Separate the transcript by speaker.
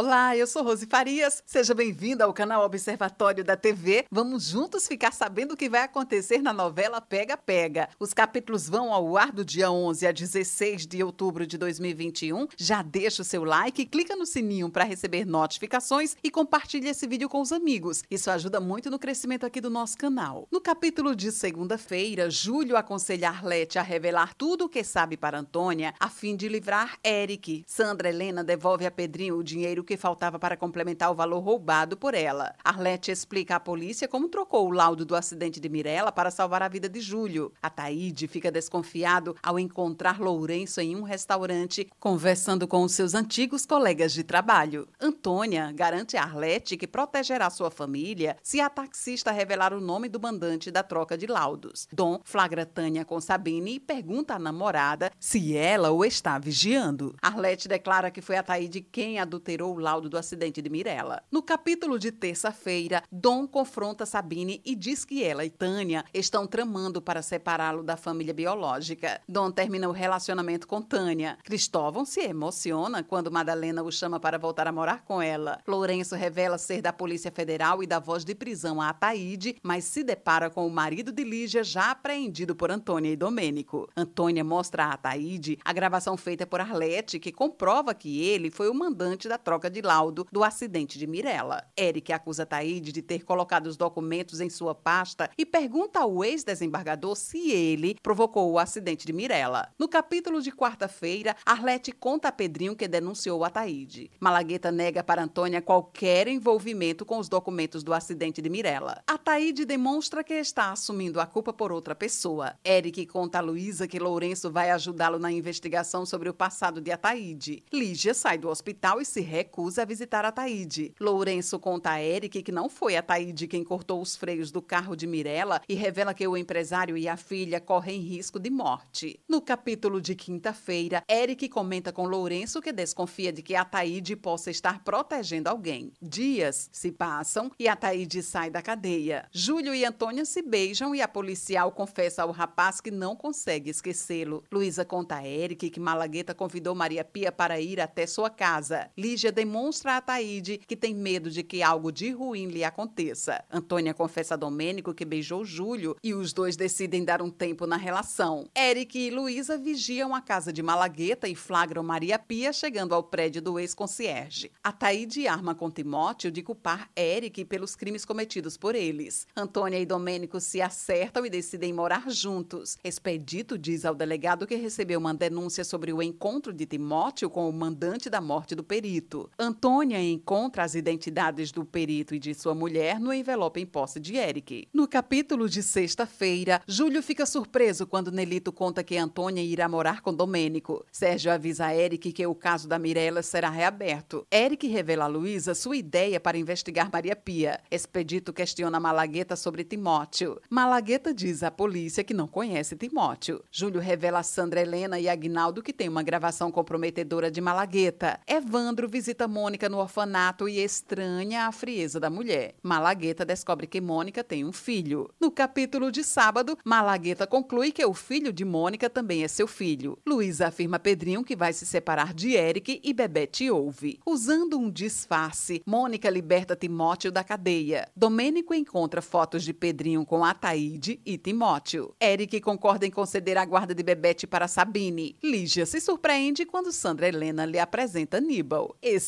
Speaker 1: Olá, eu sou Rose Farias. Seja bem-vinda ao canal Observatório da TV. Vamos juntos ficar sabendo o que vai acontecer na novela Pega Pega. Os capítulos vão ao ar do dia 11 a 16 de outubro de 2021. Já deixa o seu like, clica no sininho para receber notificações e compartilhe esse vídeo com os amigos. Isso ajuda muito no crescimento aqui do nosso canal. No capítulo de segunda-feira, Júlio aconselha Arlete a revelar tudo o que sabe para Antônia a fim de livrar Eric. Sandra Helena devolve a Pedrinho o dinheiro que faltava para complementar o valor roubado por ela. Arlete explica à polícia como trocou o laudo do acidente de Mirella para salvar a vida de Júlio. A Taíde fica desconfiado ao encontrar Lourenço em um restaurante conversando com os seus antigos colegas de trabalho. Antônia garante a Arlete que protegerá sua família se a taxista revelar o nome do mandante da troca de laudos. Dom flagra Tânia com Sabine e pergunta à namorada se ela o está vigiando. Arlete declara que foi a Taíde quem adulterou laudo do acidente de Mirella. No capítulo de terça-feira, Dom confronta Sabine e diz que ela e Tânia estão tramando para separá-lo da família biológica. Dom termina o relacionamento com Tânia. Cristóvão se emociona quando Madalena o chama para voltar a morar com ela. Lourenço revela ser da Polícia Federal e da voz de prisão a Ataíde, mas se depara com o marido de Lígia já apreendido por Antônia e Domênico. Antônia mostra a Ataíde a gravação feita por Arlete, que comprova que ele foi o mandante da troca troca de laudo do acidente de Mirella. Eric acusa Taíde de ter colocado os documentos em sua pasta e pergunta ao ex-desembargador se ele provocou o acidente de Mirella. No capítulo de quarta-feira, Arlete conta a Pedrinho que denunciou a Taíde. Malagueta nega para Antônia qualquer envolvimento com os documentos do acidente de Mirella. A Taíde demonstra que está assumindo a culpa por outra pessoa. Eric conta a Luísa que Lourenço vai ajudá-lo na investigação sobre o passado de Ataíde. Lígia sai do hospital e se recusa recusa a visitar a Taíde. Lourenço conta a Eric que não foi a Taíde quem cortou os freios do carro de Mirella e revela que o empresário e a filha correm risco de morte. No capítulo de quinta-feira, Eric comenta com Lourenço que desconfia de que a Taíde possa estar protegendo alguém. Dias se passam e a Taíde sai da cadeia. Júlio e Antônia se beijam e a policial confessa ao rapaz que não consegue esquecê-lo. Luísa conta a Eric que Malagueta convidou Maria Pia para ir até sua casa. Lígia demonstra a Taíde que tem medo de que algo de ruim lhe aconteça. Antônia confessa a Domênico que beijou Júlio e os dois decidem dar um tempo na relação. Eric e Luísa vigiam a casa de Malagueta e flagram Maria Pia chegando ao prédio do ex-concierge. A Taíde arma com Timóteo de culpar Eric pelos crimes cometidos por eles. Antônia e Domênico se acertam e decidem morar juntos. Expedito diz ao delegado que recebeu uma denúncia sobre o encontro de Timóteo com o mandante da morte do perito. Antônia encontra as identidades do perito e de sua mulher no envelope em posse de Eric. No capítulo de sexta-feira, Júlio fica surpreso quando Nelito conta que Antônia irá morar com Domênico. Sérgio avisa a Eric que o caso da Mirella será reaberto. Eric revela a Luísa sua ideia para investigar Maria Pia. Expedito questiona Malagueta sobre Timóteo. Malagueta diz à polícia que não conhece Timóteo. Júlio revela a Sandra Helena e Agnaldo que tem uma gravação comprometedora de Malagueta. Evandro visita visita Mônica no orfanato e estranha a frieza da mulher. Malagueta descobre que Mônica tem um filho. No capítulo de sábado, Malagueta conclui que o filho de Mônica também é seu filho. Luísa afirma a Pedrinho que vai se separar de Eric e Bebete ouve. Usando um disfarce, Mônica liberta Timóteo da cadeia. Domênico encontra fotos de Pedrinho com Ataíde e Timóteo. Eric concorda em conceder a guarda de Bebete para Sabine. Lígia se surpreende quando Sandra Helena lhe apresenta Nibal. Esse